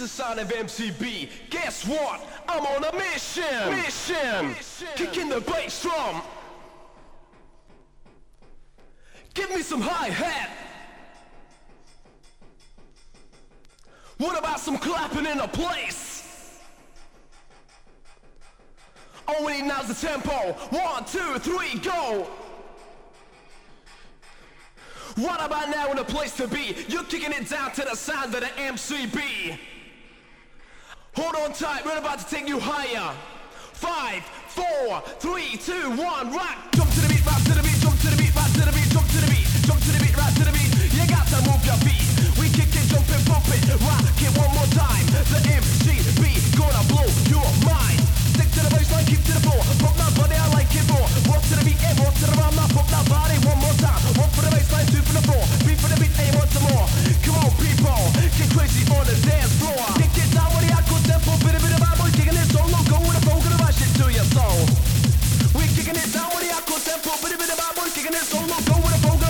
the sound of MCB. Guess what? I'm on a mission. Mission. Kicking the bass drum. Give me some hi hat. What about some clapping in a place? All we need now's the tempo. One, two, three, go. What about now in a place to be? You're kicking it down to the sound of the MCB. Hold on tight, we're about to take you higher. Five, four, three, two, one, rock. Jump to the beat, rock to the beat, jump to the beat, rock to the beat, jump to the beat, jump to the beat, rock to the beat. You got to move your feet. We kick it, jump it, bump it, rock it one more time. The MCB gonna blow your mind. Stick to the bassline, keep to the floor. Pump that body, I like it more. Walk to the beat and walk to the rhyme. Now pump that body one more time. One for the bassline, two for the floor. Three for the beat, and one some more. Come on, people, get crazy on the dance floor. Kick it down with the aqua tempo, bit of bit of boy, kicking it solo. Go with a flow,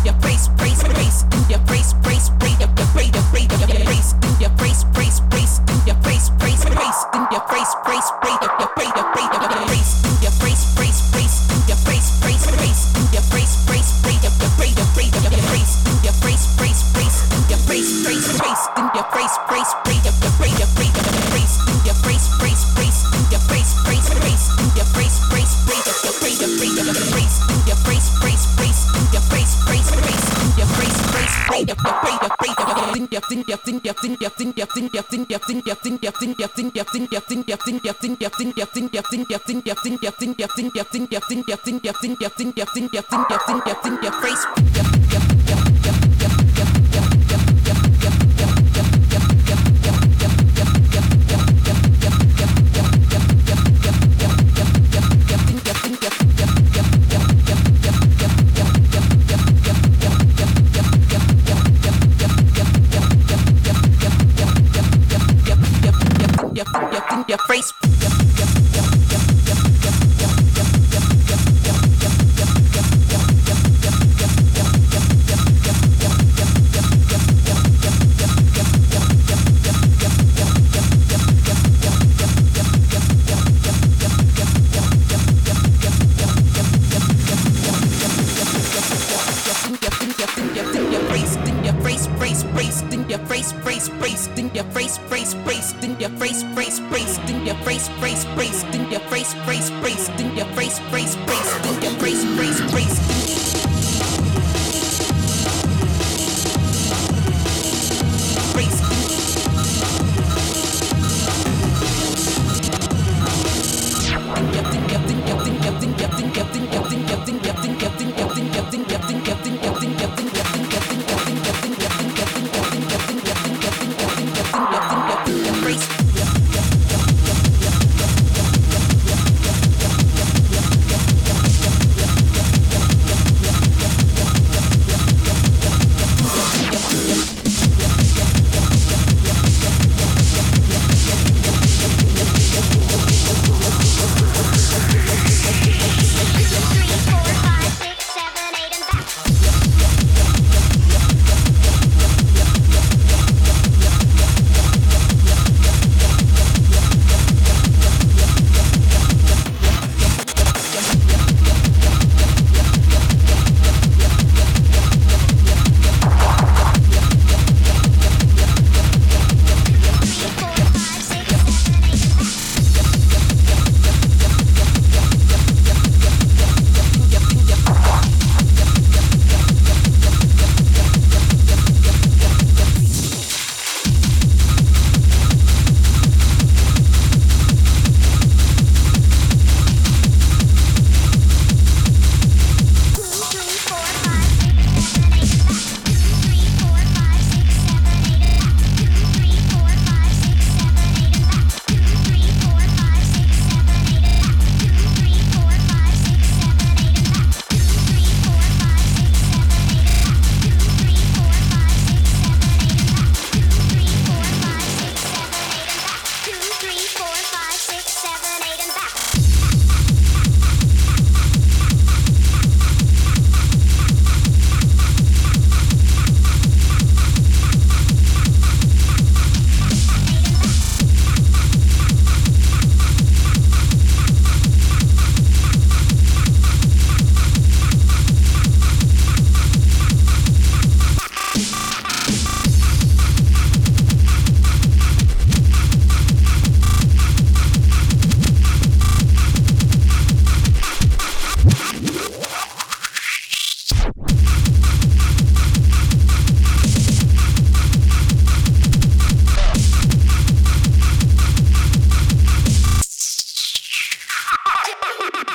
face, your face,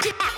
ha ha!